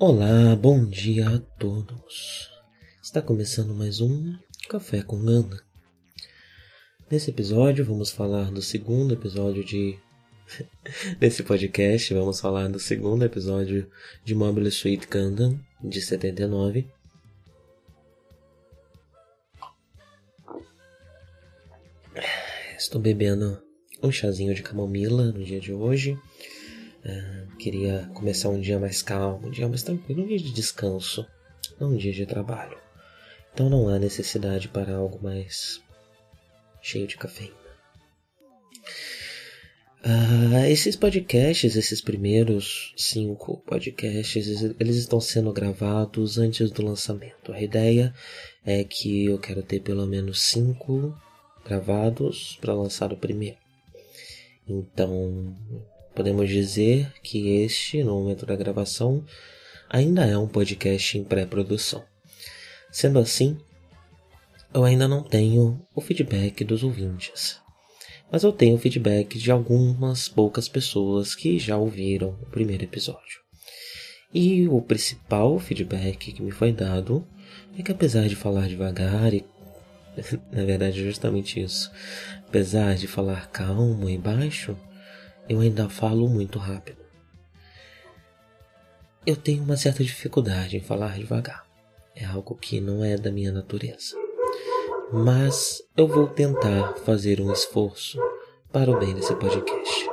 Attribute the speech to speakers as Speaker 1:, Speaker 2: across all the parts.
Speaker 1: Olá, bom dia a todos. Está começando mais um Café com Ana. Nesse episódio vamos falar do segundo episódio de Nesse podcast vamos falar do segundo episódio de Mobile Suit Gundam de 79. Estou bebendo um chazinho de camomila no dia de hoje. Uh, queria começar um dia mais calmo, um dia mais tranquilo, um dia de descanso, não um dia de trabalho. Então não há necessidade para algo mais cheio de cafeína. Uh, esses podcasts, esses primeiros cinco podcasts, eles estão sendo gravados antes do lançamento. A ideia é que eu quero ter pelo menos cinco gravados para lançar o primeiro. Então, podemos dizer que este, no momento da gravação, ainda é um podcast em pré-produção. Sendo assim, eu ainda não tenho o feedback dos ouvintes. Mas eu tenho feedback de algumas poucas pessoas que já ouviram o primeiro episódio. E o principal feedback que me foi dado é que apesar de falar devagar e na verdade justamente isso. Apesar de falar calmo e baixo, eu ainda falo muito rápido. Eu tenho uma certa dificuldade em falar devagar. É algo que não é da minha natureza. Mas eu vou tentar fazer um esforço para o bem desse podcast.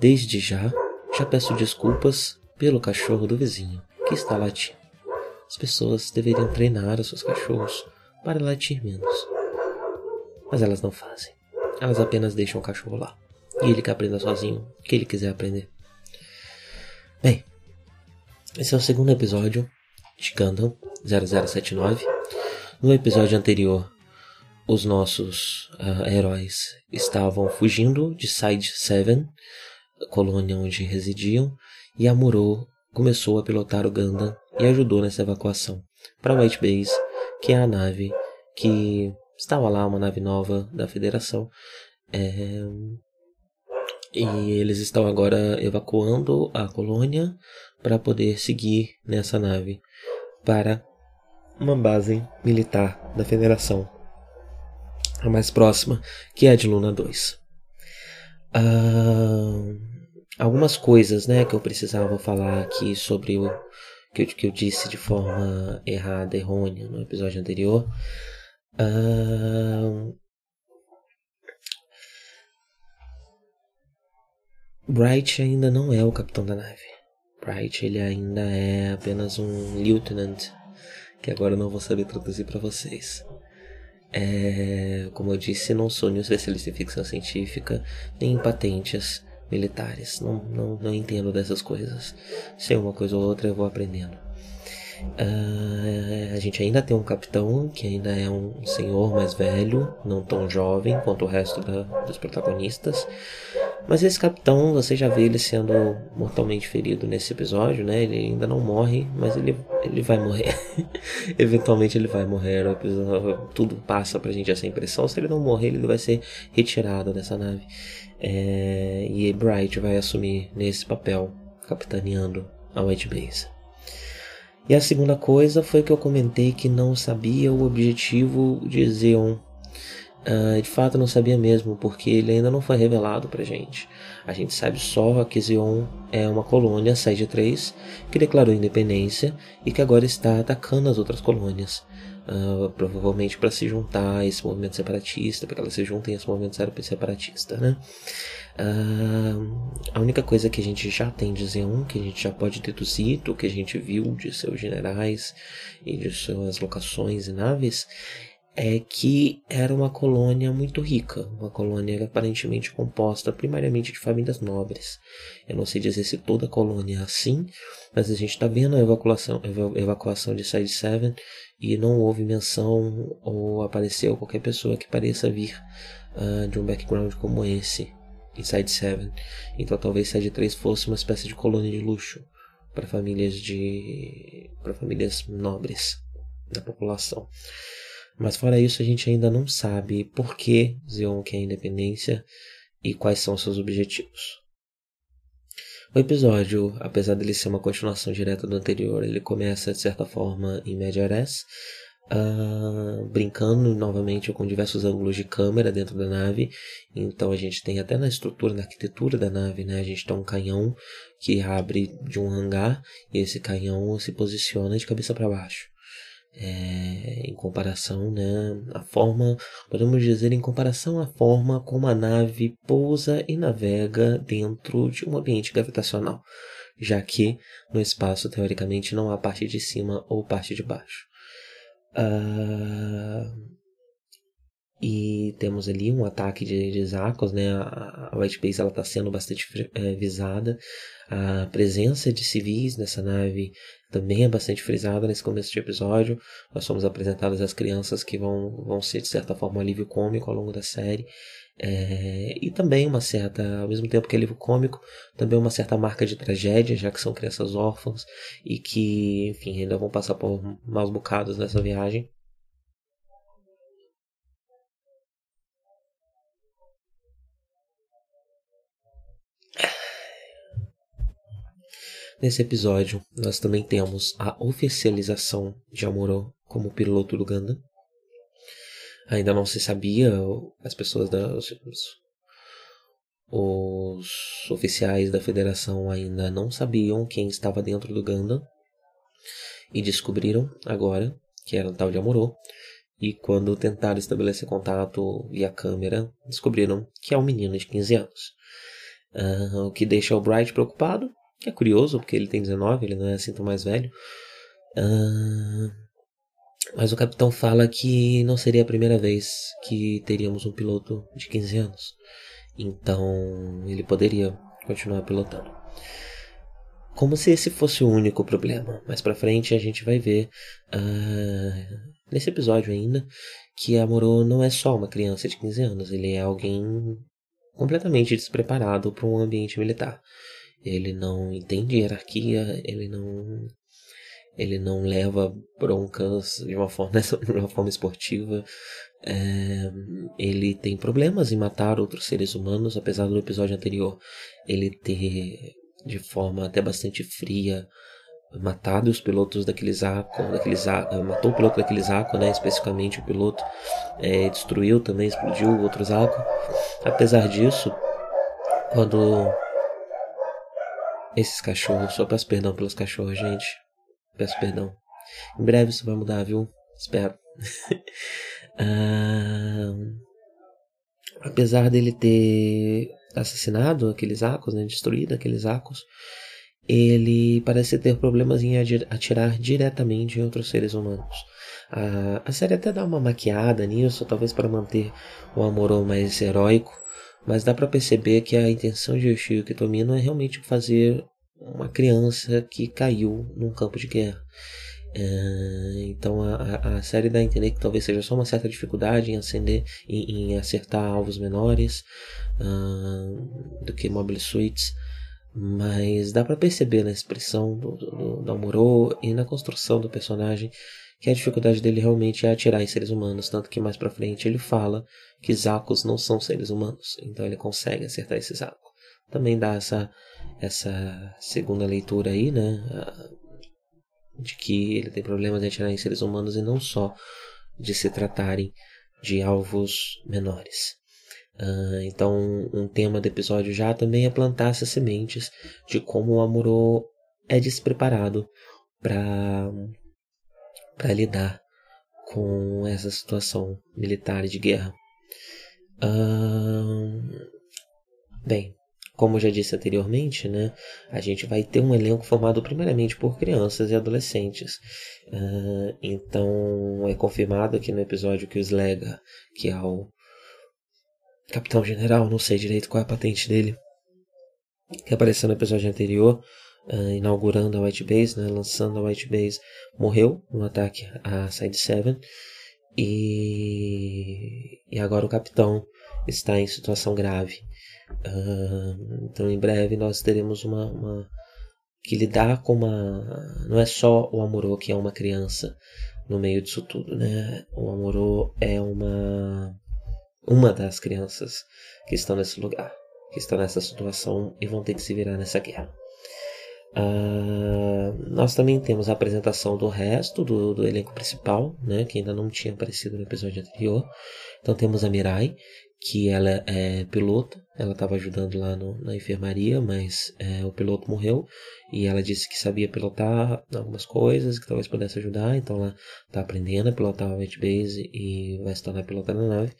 Speaker 1: Desde já, já peço desculpas pelo cachorro do vizinho que está latindo. As pessoas deveriam treinar os seus cachorros para latir menos. Mas elas não fazem. Elas apenas deixam o cachorro lá. E ele que aprenda sozinho o que ele quiser aprender. Bem, esse é o segundo episódio de Gundam 0079. No episódio anterior, os nossos uh, heróis estavam fugindo de Side 7, colônia onde residiam, e Amuro começou a pilotar o Gundam e ajudou nessa evacuação para White Base, que é a nave que estava lá, uma nave nova da Federação. É... E eles estão agora evacuando a colônia para poder seguir nessa nave para uma base militar da Federação, a mais próxima, que é a de Luna 2. Uh, algumas coisas né, que eu precisava falar aqui sobre o que eu, que eu disse de forma errada, errônea no episódio anterior. Uh, Bright ainda não é o capitão da nave. Bright ele ainda é apenas um lieutenant, que agora eu não vou saber traduzir para vocês. É, como eu disse, não sou nenhum especialista em ficção científica, nem em patentes militares. Não, não, não entendo dessas coisas. Sei uma coisa ou outra, eu vou aprendendo. Uh, a gente ainda tem um capitão que ainda é um senhor mais velho, não tão jovem quanto o resto da, dos protagonistas. Mas esse capitão, você já vê ele sendo mortalmente ferido nesse episódio, né? Ele ainda não morre, mas ele, ele vai morrer. Eventualmente ele vai morrer. Tudo passa pra gente essa impressão. Se ele não morrer, ele vai ser retirado dessa nave. É, e Bright vai assumir nesse papel, capitaneando a White Base. E a segunda coisa foi que eu comentei que não sabia o objetivo de Zeon Uh, de fato não sabia mesmo, porque ele ainda não foi revelado pra gente. A gente sabe só que Zion é uma colônia, Sede 3, que declarou independência e que agora está atacando as outras colônias. Uh, provavelmente para se juntar a esse movimento separatista, para que elas se juntem a esse movimento separatista, né? Uh, a única coisa que a gente já tem de Zeon, que a gente já pode deduzir do que a gente viu de seus generais e de suas locações e naves, é que era uma colônia muito rica, uma colônia aparentemente composta primariamente de famílias nobres. Eu não sei dizer se toda a colônia é assim, mas a gente está vendo a evacuação, evacuação de Side 7 e não houve menção ou apareceu qualquer pessoa que pareça vir uh, de um background como esse em Side 7. Então talvez Side 3 fosse uma espécie de colônia de luxo para famílias de para famílias nobres da população. Mas fora isso, a gente ainda não sabe por que Zeon quer independência e quais são seus objetivos. O episódio, apesar dele ser uma continuação direta do anterior, ele começa de certa forma em Media Res, uh, brincando novamente com diversos ângulos de câmera dentro da nave. Então a gente tem até na estrutura, na arquitetura da nave, né? A gente tem um canhão que abre de um hangar e esse canhão se posiciona de cabeça para baixo. É, em comparação, né, a forma, podemos dizer, em comparação à forma como a nave pousa e navega dentro de um ambiente gravitacional, já que no espaço, teoricamente, não há parte de cima ou parte de baixo. Uh, e temos ali um ataque de, de Zacos, né? A, a White Base está sendo bastante é, visada. A presença de civis nessa nave também é bastante frisada nesse começo de episódio. Nós somos apresentados as crianças que vão, vão ser, de certa forma, um alívio cômico ao longo da série. É, e também uma certa, ao mesmo tempo que alívio cômico, também uma certa marca de tragédia, já que são crianças órfãs e que, enfim, ainda vão passar por maus bocados nessa viagem. Nesse episódio, nós também temos a oficialização de Amuro como piloto do Gundam. Ainda não se sabia, as pessoas da, os, os oficiais da federação ainda não sabiam quem estava dentro do Gundam e descobriram agora que era o tal de Amuro. E quando tentaram estabelecer contato via câmera, descobriram que é um menino de 15 anos. Uh, o que deixa o Bright preocupado, que é curioso, porque ele tem 19, ele não é assim tão mais velho. Uh, mas o capitão fala que não seria a primeira vez que teríamos um piloto de 15 anos. Então ele poderia continuar pilotando. Como se esse fosse o único problema. Mais pra frente a gente vai ver, uh, nesse episódio ainda, que a não é só uma criança de 15 anos, ele é alguém completamente despreparado para um ambiente militar. Ele não entende hierarquia, ele não ele não leva broncas de uma forma, de uma forma esportiva. É, ele tem problemas em matar outros seres humanos, apesar do episódio anterior ele ter de forma até bastante fria matado os pilotos daquele Zaco, daquele Zaco, matou o piloto daquele Zaco, né, especificamente o piloto, é, destruiu também, explodiu o outro Zaco. Apesar disso, quando esses cachorros, só peço perdão pelos cachorros, gente, peço perdão. Em breve isso vai mudar, viu? Espero. ah, apesar dele ter assassinado aqueles arcos, né, destruído aqueles arcos, ele parece ter problemas em atirar diretamente em outros seres humanos. A, a série até dá uma maquiada nisso, talvez para manter o Amorô mais heróico, mas dá para perceber que a intenção de Yoshio Kitomino é realmente fazer uma criança que caiu num campo de guerra. É, então a, a, série dá a entender que talvez seja só uma certa dificuldade em acender, em, em acertar alvos menores uh, do que mobile suits, mas dá para perceber na expressão do, do, do e na construção do personagem que a dificuldade dele realmente é atirar em seres humanos, tanto que mais para frente ele fala que Zacos não são seres humanos, então ele consegue acertar esse Zaco. Também dá essa essa segunda leitura aí, né? De que ele tem problemas de atirar em seres humanos e não só de se tratarem de alvos menores. Uh, então, um tema do episódio já também é plantar essas sementes de como o Amuro é despreparado para para lidar com essa situação militar de guerra. Uh, bem, como já disse anteriormente, né, a gente vai ter um elenco formado primeiramente por crianças e adolescentes. Então é confirmado aqui no episódio que o Slega, que é o capitão general, não sei direito qual é a patente dele, que apareceu no episódio anterior, uh, inaugurando a White Base, né, lançando a White Base, morreu no ataque a Side 7. E, e agora o capitão está em situação grave. Uh, então, em breve, nós teremos uma, uma, que lidar com uma. Não é só o Amorô que é uma criança no meio disso tudo, né? O Amorô é uma. Uma das crianças que estão nesse lugar, que estão nessa situação e vão ter que se virar nessa guerra. Uh, nós também temos a apresentação do resto do, do, elenco principal, né, que ainda não tinha aparecido no episódio anterior. Então temos a Mirai, que ela é piloto, ela estava ajudando lá no, na enfermaria, mas é, o piloto morreu e ela disse que sabia pilotar algumas coisas, que talvez pudesse ajudar, então ela está aprendendo a pilotar o Base e vai se tornar pilota na nave.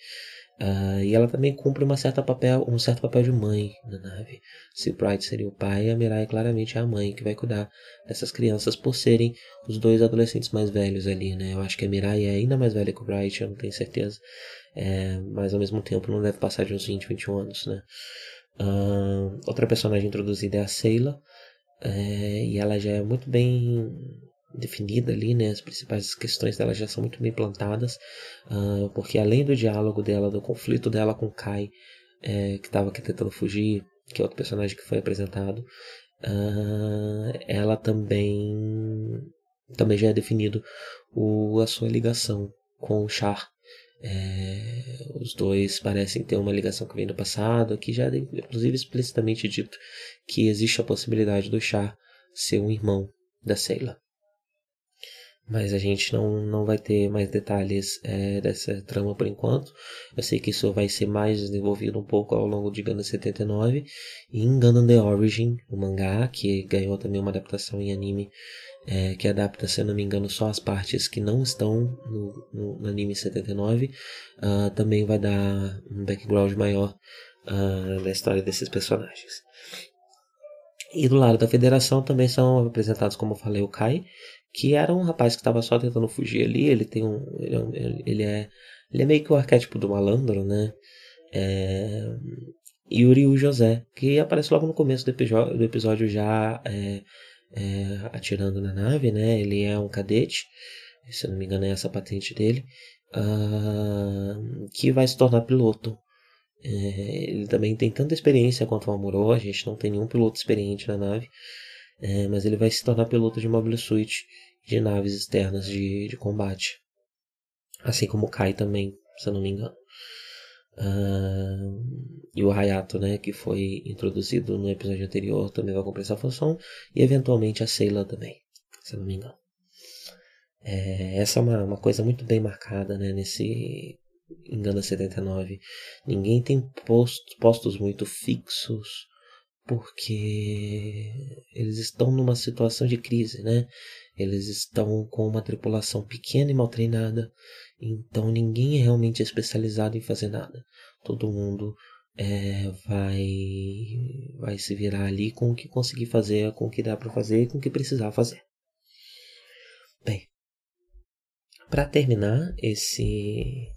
Speaker 1: Uh, e ela também cumpre uma certa papel, um certo papel de mãe na nave. Se Bright seria o pai, a Mirai claramente é a mãe que vai cuidar dessas crianças por serem os dois adolescentes mais velhos ali, né? Eu acho que a Mirai é ainda mais velha que o Bright, eu não tenho certeza. É, mas ao mesmo tempo não deve passar de uns 20, 21 anos, né? Uh, outra personagem introduzida é a Seila. É, e ela já é muito bem definida ali, né? As principais questões dela já são muito bem plantadas, uh, porque além do diálogo dela, do conflito dela com Kai, é, que estava tentando fugir, que é outro personagem que foi apresentado, uh, ela também também já é definido o, a sua ligação com o Char. É, os dois parecem ter uma ligação que vem do passado, que já é inclusive explicitamente dito que existe a possibilidade do Char ser um irmão da Seila mas a gente não, não vai ter mais detalhes é, dessa trama por enquanto. Eu sei que isso vai ser mais desenvolvido um pouco ao longo de Gundam 79 e em Gundam The Origin, o mangá, que ganhou também uma adaptação em anime, é, que adapta, se eu não me engano, só as partes que não estão no, no, no anime 79, uh, ah, também vai dar um background maior uh, da história desses personagens. E do lado da federação também são apresentados, como eu falei, o Kai, que era um rapaz que estava só tentando fugir ali. Ele tem um, ele é, ele é, ele é meio que o arquétipo do malandro, né? É, e o José, que aparece logo no começo do episódio, do episódio já é, é, atirando na nave, né? Ele é um cadete, se eu não me engano é essa patente dele, uh, que vai se tornar piloto. É, ele também tem tanta experiência quanto o Amuro, a gente não tem nenhum piloto experiente na nave, é, mas ele vai se tornar piloto de Mobile Suit de naves externas de, de combate. Assim como o Kai também, se eu não me engano. Uh, e o Hayato, né, que foi introduzido no episódio anterior, também vai cumprir essa função. E eventualmente a Seila também, se eu não me engano. É, essa é uma, uma coisa muito bem marcada né, nesse Engana 79. Ninguém tem post, postos muito fixos porque eles estão numa situação de crise, né? Eles estão com uma tripulação pequena e mal treinada, então ninguém é realmente especializado em fazer nada. Todo mundo é, vai vai se virar ali com o que conseguir fazer, com o que dá para fazer e com o que precisar fazer. Bem, para terminar esse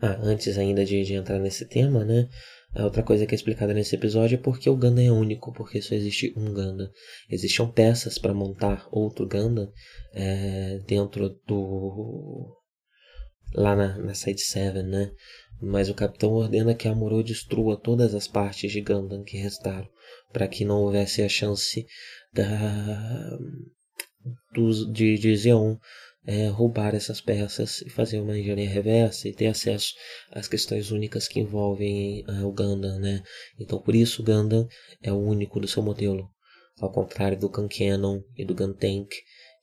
Speaker 1: ah, antes ainda de, de entrar nesse tema, né? A outra coisa que é explicada nesse episódio é porque o Gundam é único, porque só existe um Gundam. Existiam peças para montar outro Gundam é, dentro do. lá na, na Side 7, né? Mas o capitão ordena que Amuro destrua todas as partes de Gundam que restaram, para que não houvesse a chance da, dos, de, de Zeon é, roubar essas peças e fazer uma engenharia reversa e ter acesso às questões únicas que envolvem uh, o Gundam, né? Então por isso o Gundam é o único do seu modelo, ao contrário do Cannon e do Tank,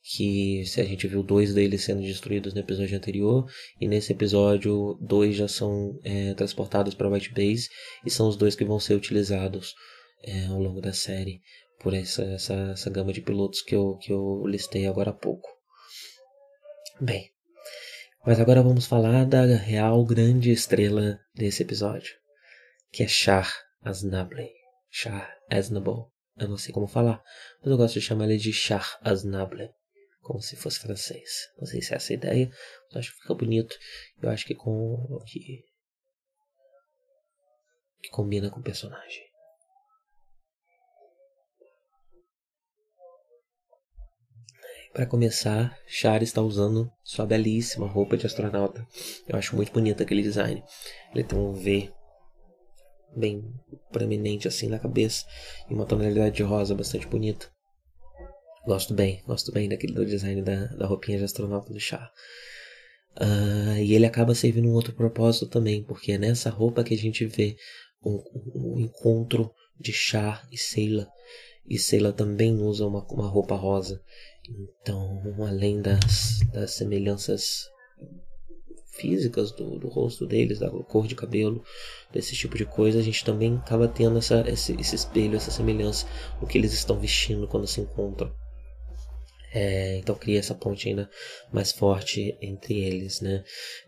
Speaker 1: que se a gente viu dois deles sendo destruídos no episódio anterior e nesse episódio dois já são é, transportados para White Base e são os dois que vão ser utilizados é, ao longo da série por essa, essa, essa gama de pilotos que eu, que eu listei agora há pouco. Bem, mas agora vamos falar da real grande estrela desse episódio, que é Char Aznable. Char Aznable. Eu não sei como falar, mas eu gosto de chamar ele de Char Aznable, como se fosse francês. Não sei se é essa a ideia, mas acho que fica bonito. Eu acho que com que que combina com o personagem. Para começar, Char está usando sua belíssima roupa de astronauta. Eu acho muito bonito aquele design. Ele tem um V bem proeminente assim na cabeça e uma tonalidade de rosa bastante bonita. Gosto bem, gosto bem daquele do design da, da roupinha de astronauta do Char. Uh, e ele acaba servindo um outro propósito também, porque é nessa roupa que a gente vê o um, um encontro de Char e Seila e Seila também usa uma, uma roupa rosa. Então, além das, das semelhanças físicas do, do rosto deles, da cor de cabelo, desse tipo de coisa, a gente também acaba tendo essa, esse, esse espelho, essa semelhança no que eles estão vestindo quando se encontram. É, então cria essa ponte ainda mais forte entre eles, né?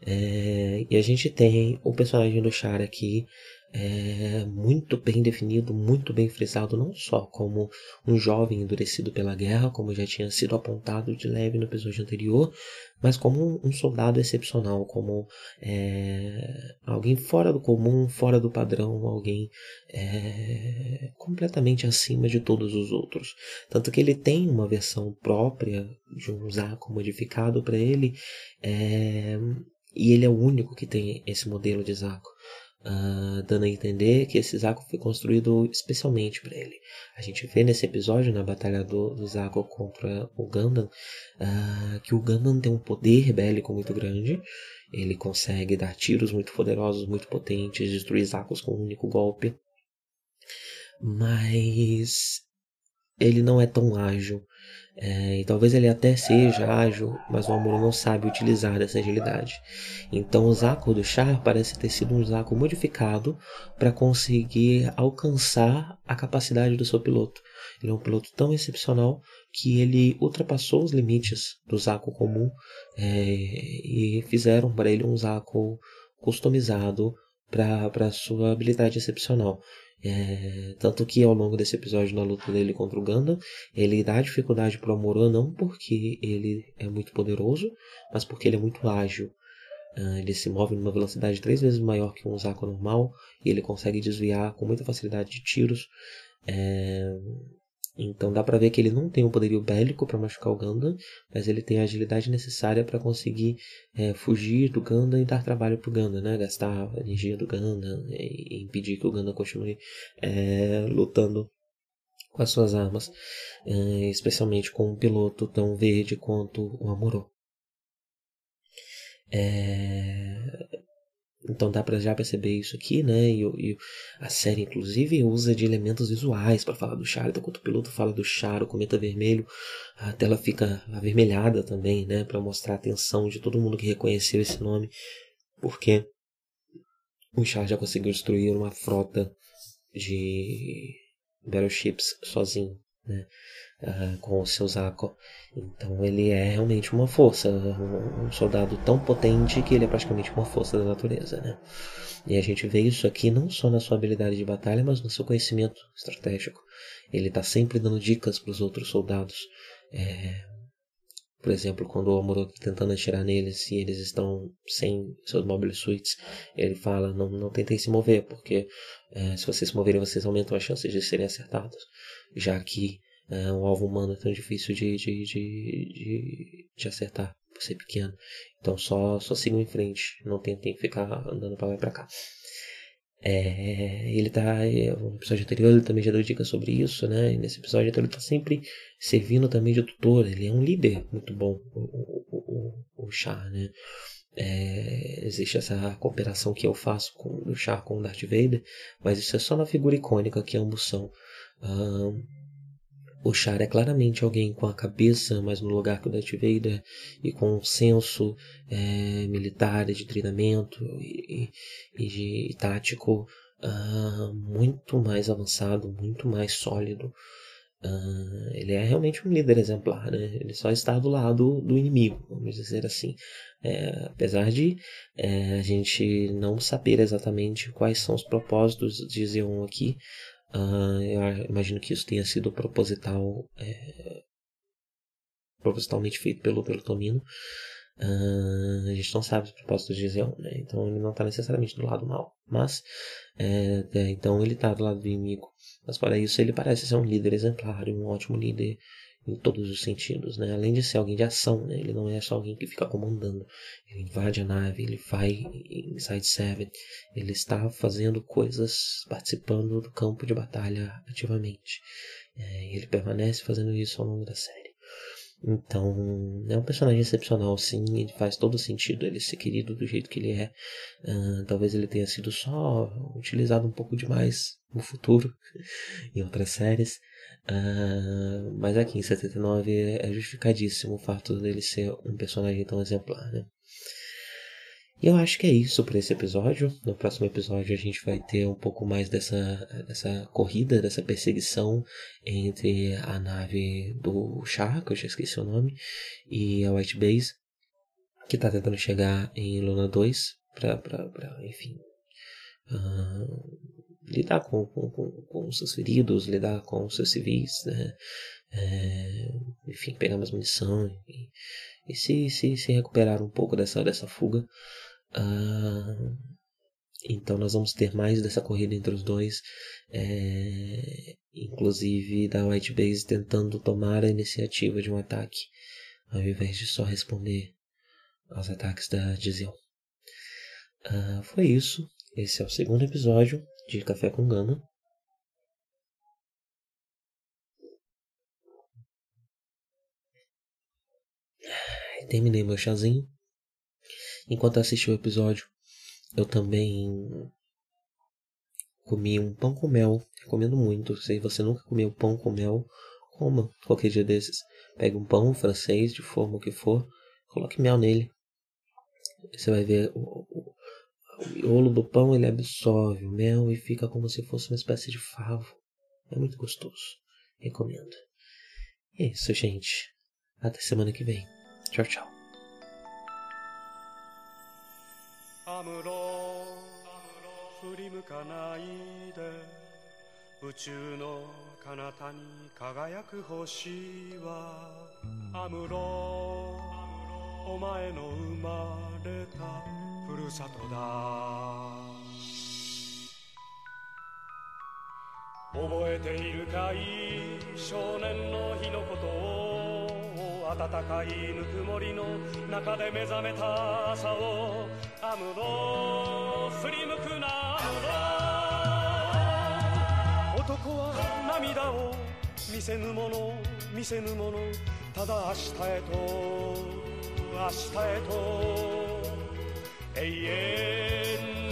Speaker 1: É, e a gente tem o personagem do Char aqui é, muito bem definido, muito bem frisado, não só como um jovem endurecido pela guerra, como já tinha sido apontado de leve no episódio anterior, mas como um soldado excepcional, como é, alguém fora do comum, fora do padrão, alguém é, completamente acima de todos os outros. Tanto que ele tem uma versão própria de um Zaco modificado para ele, é, e ele é o único que tem esse modelo de Zaco uh, dando a entender que esse Zaku foi construído especialmente para ele. A gente vê nesse episódio, na batalha do, do contra o Gundam, uh, que o Gundam tem um poder bélico muito grande. Ele consegue dar tiros muito poderosos, muito potentes, destruir Zakus com um único golpe. Mas ele não é tão ágil. É, e talvez ele até seja ágil, mas o Amuro não sabe utilizar essa agilidade. Então o Zaku do Char parece ter sido um Zaku modificado para conseguir alcançar a capacidade do seu piloto. Ele é um piloto tão excepcional que ele ultrapassou os limites do Zaku comum é, e fizeram para ele um Zaku customizado para sua habilidade excepcional. É, tanto que ao longo desse episódio, na luta dele contra o Gundam, ele dá dificuldade pro Amuro não porque ele é muito poderoso, mas porque ele é muito ágil. Uh, ele se move numa velocidade três vezes maior que um Zaku normal e ele consegue desviar com muita facilidade de tiros. É, então dá pra ver que ele não tem o poderio bélico para machucar o Gundam, mas ele tem a agilidade necessária para conseguir é, fugir do Gundam e dar trabalho pro Gundam, né? Gastar a energia do Gundam e, impedir que o Gundam continue é, lutando com as suas armas, é, especialmente com um piloto tão verde quanto o Amuro. É, então dá para já perceber isso aqui, né? E, e, a série, inclusive, usa de elementos visuais para falar do Char. Então, quando o piloto fala do Char, o cometa vermelho, a tela fica avermelhada também, né? Para mostrar a atenção de todo mundo que reconheceu esse nome. Porque o Char já conseguiu destruir uma frota de battleships sozinho, né? Com o seu Zako. Então ele é realmente uma força, um, um, soldado tão potente que ele é praticamente uma força da natureza, né? E a gente vê isso aqui não só na sua habilidade de batalha, mas no seu conhecimento estratégico. Ele está sempre dando dicas para os outros soldados. É, por exemplo, quando o Amuro está tentando atirar neles e eles estão sem seus mobile suits, ele fala: não, não tentem se mover, porque é, se vocês se moverem, vocês aumentam as chances de serem acertados. Já que é, um alvo humano é tão difícil de, de, de, de, acertar por ser pequeno. Então só, só sigam em frente, não tentem ficar andando para lá e para cá. É, ele tá. É, no episódio anterior ele também já deu dicas sobre isso, né? E nesse episódio então, ele tá sempre servindo também de tutor. Ele é um líder muito bom, o, o, o, o Char, né? É, existe essa cooperação que eu faço com o Char com o Darth Vader, mas isso é só na figura icônica que ambos são. Um, o Char é claramente alguém com a cabeça mais no lugar que o Darth Vader e com um senso é, militar de treinamento e, e, de e tático uh, muito mais avançado, muito mais sólido. Uh, ele é realmente um líder exemplar, né? Ele só está do lado do inimigo, vamos dizer assim. É, apesar de é, a gente não saber exatamente quais são os propósitos de Zeon aqui, Uh, eu imagino que isso tenha sido proposital, é, propositalmente feito pelo, pelo Tomino. Uh, a gente não sabe os propósitos de Zeon, né? Então ele não está necessariamente do lado mal. Mas, é, é, então ele está do lado do inimigo. Mas para isso ele parece ser um líder exemplar, um ótimo líder em todos os sentidos, né? Além de ser alguém de ação, né? Ele não é só alguém que fica comandando. Ele invade a nave, ele vai em Side 7, ele está fazendo coisas, participando do campo de batalha ativamente. É, ele permanece fazendo isso ao longo da série. Então, é um personagem excepcional, sim, ele faz todo sentido ele ser querido do jeito que ele é. Uh, talvez ele tenha sido só utilizado um pouco demais no futuro, em outras séries.
Speaker 2: Uh, mas aqui em 79 é justificadíssimo o fato dele ser um personagem tão exemplar, né? E eu acho que é isso para esse episódio. No próximo episódio a gente vai ter um pouco mais dessa, dessa corrida, dessa perseguição entre a nave do Char, que eu já esqueci o nome, e a White Base, que está tentando chegar em Luna 2 para, enfim, uh, lidar com, com, com, os seus feridos, lidar com os seus civis, né? É, enfim, pegar mais munição e, se, se, se recuperar um pouco dessa, dessa fuga. Uh, então nós vamos ter mais dessa corrida entre os dois, é, inclusive da White Base tentando tomar a iniciativa de um ataque, ao invés de só responder aos ataques da Dizion. Uh, foi isso. Esse é o segundo episódio de Café com Gama. Terminei meu chazinho. Enquanto assisti o episódio, eu também comi um pão com mel. Recomendo muito. Se você nunca comeu pão com mel, coma qualquer dia desses. Pegue um pão francês, de forma que for, coloque mel nele. Você vai ver o, o, o miolo do pão ele absorve o mel e fica como se fosse uma espécie de favo. É muito gostoso. Recomendo. E é isso, gente. Até semana que vem. Tchau, tchau. アムロ振り向かないで宇宙の彼方に輝く星はアムロお前の生まれたふ るさとだ。覚えているかい？少年の日のことを暖かいぬくもりの中で目覚めた朝を。アムロ振り向くなアムロ男は涙を見せぬもの見せぬもの。ただ明日へと明日へと。Ey